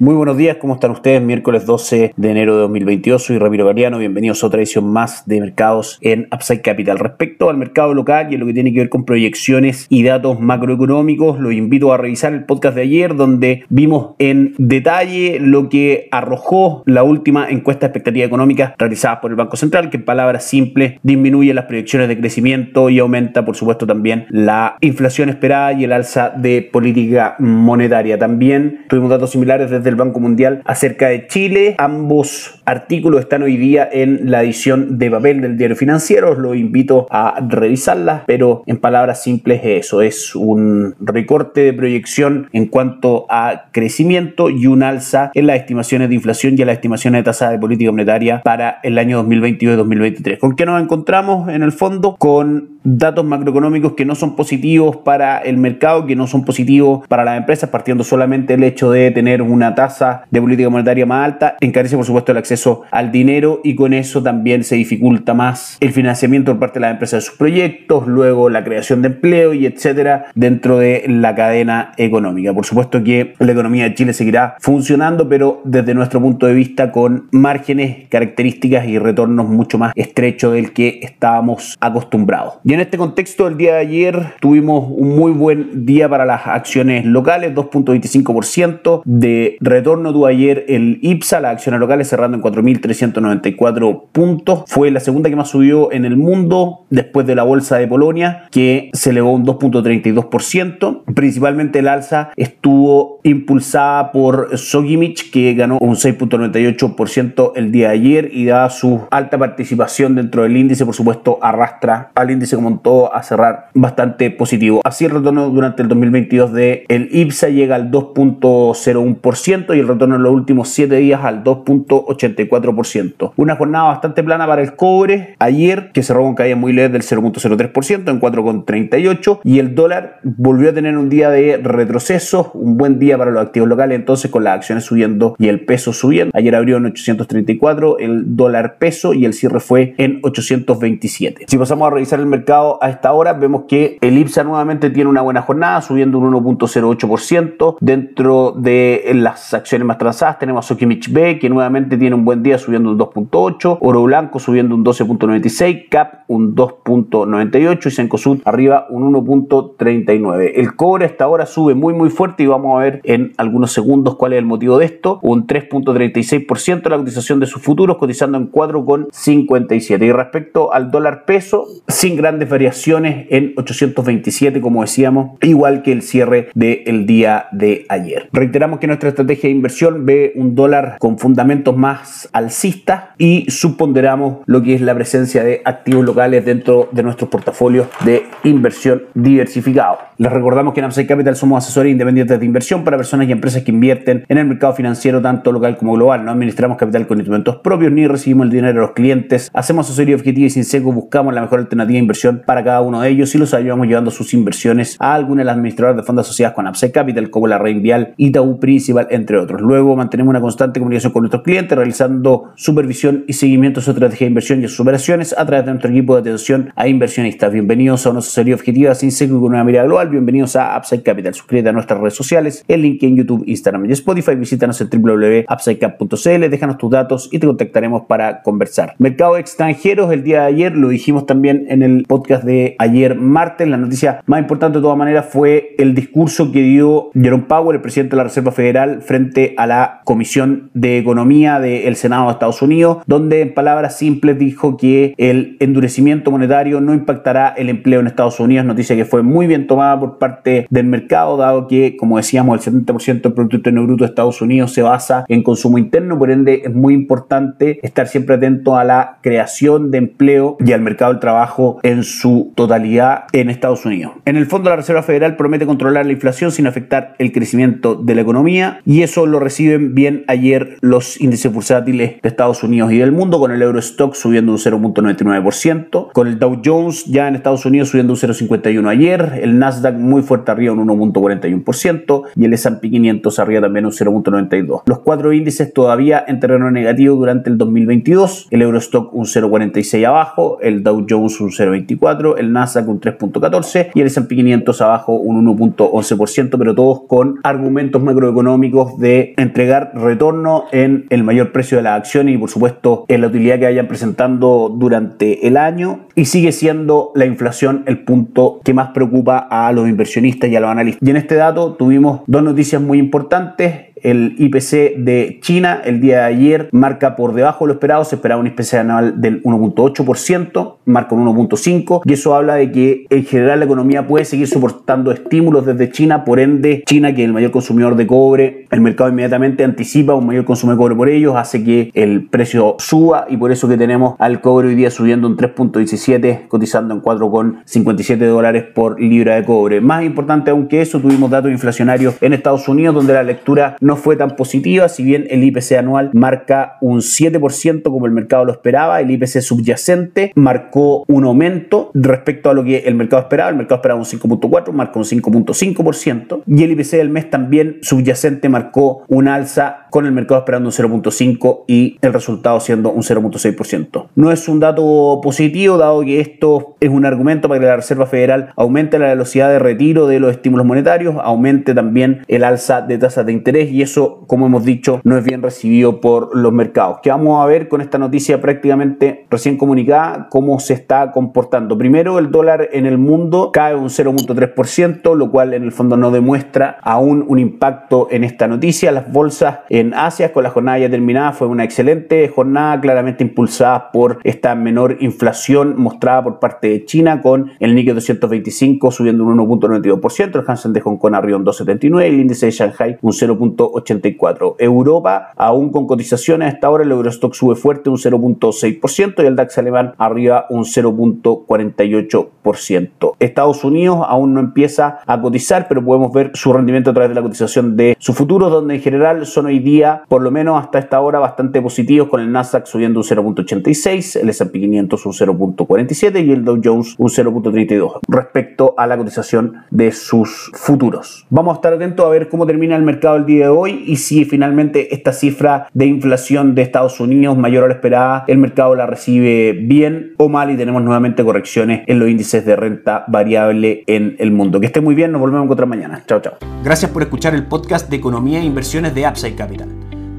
Muy buenos días, ¿cómo están ustedes? Miércoles 12 de enero de 2022, soy Ramiro Gariano, bienvenidos a otra edición más de mercados en Upside Capital. Respecto al mercado local y a lo que tiene que ver con proyecciones y datos macroeconómicos, los invito a revisar el podcast de ayer donde vimos en detalle lo que arrojó la última encuesta de expectativa económica realizada por el Banco Central, que en palabras simples disminuye las proyecciones de crecimiento y aumenta, por supuesto, también la inflación esperada y el alza de política monetaria. También tuvimos datos similares desde el Banco Mundial acerca de Chile. Ambos artículos están hoy día en la edición de papel del diario financiero. Os lo invito a revisarlas, pero en palabras simples eso es un recorte de proyección en cuanto a crecimiento y un alza en las estimaciones de inflación y en las estimaciones de tasa de política monetaria para el año 2022 y 2023. ¿Con qué nos encontramos en el fondo? Con datos macroeconómicos que no son positivos para el mercado, que no son positivos para las empresas, partiendo solamente el hecho de tener una tasa de política monetaria más alta, encarece por supuesto el acceso al dinero y con eso también se dificulta más el financiamiento por parte de las empresas de sus proyectos, luego la creación de empleo y etcétera dentro de la cadena económica. Por supuesto que la economía de Chile seguirá funcionando, pero desde nuestro punto de vista con márgenes, características y retornos mucho más estrechos del que estábamos acostumbrados. Y en este contexto, el día de ayer tuvimos un muy buen día para las acciones locales, 2.25% de retorno tuvo ayer el IPSA, las acciones locales cerrando en 4.394 puntos. Fue la segunda que más subió en el mundo después de la bolsa de Polonia, que se elevó un 2.32%. Principalmente el alza estuvo impulsada por Sogimich, que ganó un 6.98% el día de ayer y da su alta participación dentro del índice, por supuesto, arrastra al índice montó a cerrar bastante positivo. Así el retorno durante el 2022 de el IPSA llega al 2.01% y el retorno en los últimos 7 días al 2.84%. Una jornada bastante plana para el cobre. Ayer que cerró con caída muy leve del 0.03% en 4.38 y el dólar volvió a tener un día de retroceso, un buen día para los activos locales entonces con las acciones subiendo y el peso subiendo. Ayer abrió en 834 el dólar peso y el cierre fue en 827. Si pasamos a revisar el mercado a esta hora, vemos que el IPSA nuevamente tiene una buena jornada, subiendo un 1.08%. Dentro de las acciones más transadas tenemos a Sokimich B, que nuevamente tiene un buen día, subiendo un 2.8%. Oro Blanco subiendo un 12.96%. CAP un 2.98% y Sencosud arriba un 1.39%. El cobre hasta ahora sube muy muy fuerte y vamos a ver en algunos segundos cuál es el motivo de esto. Un 3.36% la cotización de sus futuros, cotizando en 4.57. Y respecto al dólar peso, sin grandes variaciones en 827, como decíamos, igual que el cierre del día de ayer. Reiteramos que nuestra estrategia de inversión ve un dólar con fundamentos más alcistas y suponderamos lo que es la presencia de activos locales dentro de nuestros portafolios de inversión diversificado. Les recordamos que en Upside Capital somos asesores independientes de inversión para personas y empresas que invierten en el mercado financiero tanto local como global. No administramos capital con instrumentos propios ni recibimos el dinero de los clientes. Hacemos asesoría objetiva y sin seco, buscamos la mejor alternativa de inversión para cada uno de ellos y los ayudamos llevando sus inversiones a alguna de las administradoras de fondos asociadas con Upside Capital, como la Reinvial, Itaú Principal, entre otros. Luego mantenemos una constante comunicación con nuestros clientes, realizando supervisión y seguimiento de su estrategia de inversión y sus operaciones a través de nuestro equipo de atención a inversionistas. Bienvenidos a una asesoría objetiva sin seco y con una mirada global. Bienvenidos a Upside Capital. Suscríbete a nuestras redes sociales, link en YouTube, Instagram y Spotify. Visítanos en www.upsidecap.cl, déjanos tus datos y te contactaremos para conversar. Mercado extranjeros, el día de ayer lo dijimos también en el podcast de ayer martes. La noticia más importante de todas maneras fue el discurso que dio Jerome Powell, el presidente de la Reserva Federal, frente a la Comisión de Economía del Senado de Estados Unidos, donde en palabras simples dijo que el endurecimiento monetario no impactará el empleo en Estados Unidos, noticia que fue muy bien tomada por parte del mercado, dado que, como decíamos, el 70% del Producto Interno Bruto de Estados Unidos se basa en consumo interno, por ende es muy importante estar siempre atento a la creación de empleo y al mercado del trabajo en su totalidad en Estados Unidos. En el fondo, la Reserva Federal promete controlar la inflación sin afectar el crecimiento de la economía y eso lo reciben bien ayer los índices bursátiles de Estados Unidos y del mundo, con el Eurostock subiendo un 0.99%, con el Dow Jones ya en Estados Unidos subiendo un 0.51 ayer, el Nasdaq muy fuerte arriba un 1.41% y el S&P 500 arriba también un 0.92. Los cuatro índices todavía en terreno negativo durante el 2022, el Eurostock un 0.46 abajo, el Dow Jones un 0.24, el Nasdaq un 3.14 y el S&P 500 abajo un 1.11%, pero todos con argumentos macroeconómicos de entregar retorno en el mayor precio de las acciones y por supuesto en la utilidad que vayan presentando durante el año y sigue siendo la inflación el punto que más preocupa a los inversionistas y a los analistas. Y en este dato tuvimos dos noticias muy importantes el IPC de China el día de ayer. Marca por debajo de lo esperado, se esperaba un IPC anual del 1.8%, marca un 1.5% y eso habla de que en general la economía puede seguir soportando estímulos desde China, por ende China que es el mayor consumidor de cobre, el mercado inmediatamente anticipa un mayor consumo de cobre por ellos, hace que el precio suba. Y por eso que tenemos al cobre hoy día subiendo un 3.17, cotizando en 4.57 dólares por libra de cobre. Más importante aún que eso, tuvimos datos inflacionarios en Estados Unidos donde la lectura fue tan positiva, si bien el IPC anual marca un 7% como el mercado lo esperaba, el IPC subyacente marcó un aumento respecto a lo que el mercado esperaba, el mercado esperaba un 5.4, marcó un 5.5% y el IPC del mes también subyacente marcó un alza con el mercado esperando un 0.5 y el resultado siendo un 0.6%. No es un dato positivo dado que esto es un argumento para que la Reserva Federal aumente la velocidad de retiro de los estímulos monetarios, aumente también el alza de tasas de interés y y eso, como hemos dicho, no es bien recibido por los mercados. Que vamos a ver con esta noticia prácticamente recién comunicada cómo se está comportando. Primero, el dólar en el mundo cae un 0.3%, lo cual en el fondo no demuestra aún un impacto en esta noticia. Las bolsas en Asia, con la jornada ya terminada, fue una excelente jornada, claramente impulsada por esta menor inflación mostrada por parte de China, con el Nikkei 225 subiendo un 1.92%, el Hansen de Hong Kong arriba un 2.79, el índice de Shanghai un 0. 84. Europa, aún con cotizaciones, a esta hora el Eurostock sube fuerte un 0.6% y el DAX alemán arriba un 0.48%. Estados Unidos aún no empieza a cotizar, pero podemos ver su rendimiento a través de la cotización de sus futuros, donde en general son hoy día, por lo menos hasta esta hora, bastante positivos, con el Nasdaq subiendo un 0.86, el S&P 500 un 0.47 y el Dow Jones un 0.32 respecto a la cotización de sus futuros. Vamos a estar atentos a ver cómo termina el mercado el día de hoy y si finalmente esta cifra de inflación de Estados Unidos mayor a la esperada, el mercado la recibe bien o mal y tenemos nuevamente correcciones en los índices de renta variable en el mundo. Que esté muy bien, nos volvemos a encontrar mañana. Chao, chao. Gracias por escuchar el podcast de Economía e Inversiones de Upside Capital.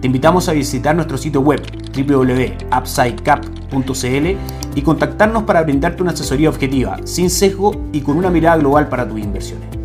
Te invitamos a visitar nuestro sitio web www.upsidecap.cl y contactarnos para brindarte una asesoría objetiva, sin sesgo y con una mirada global para tus inversiones.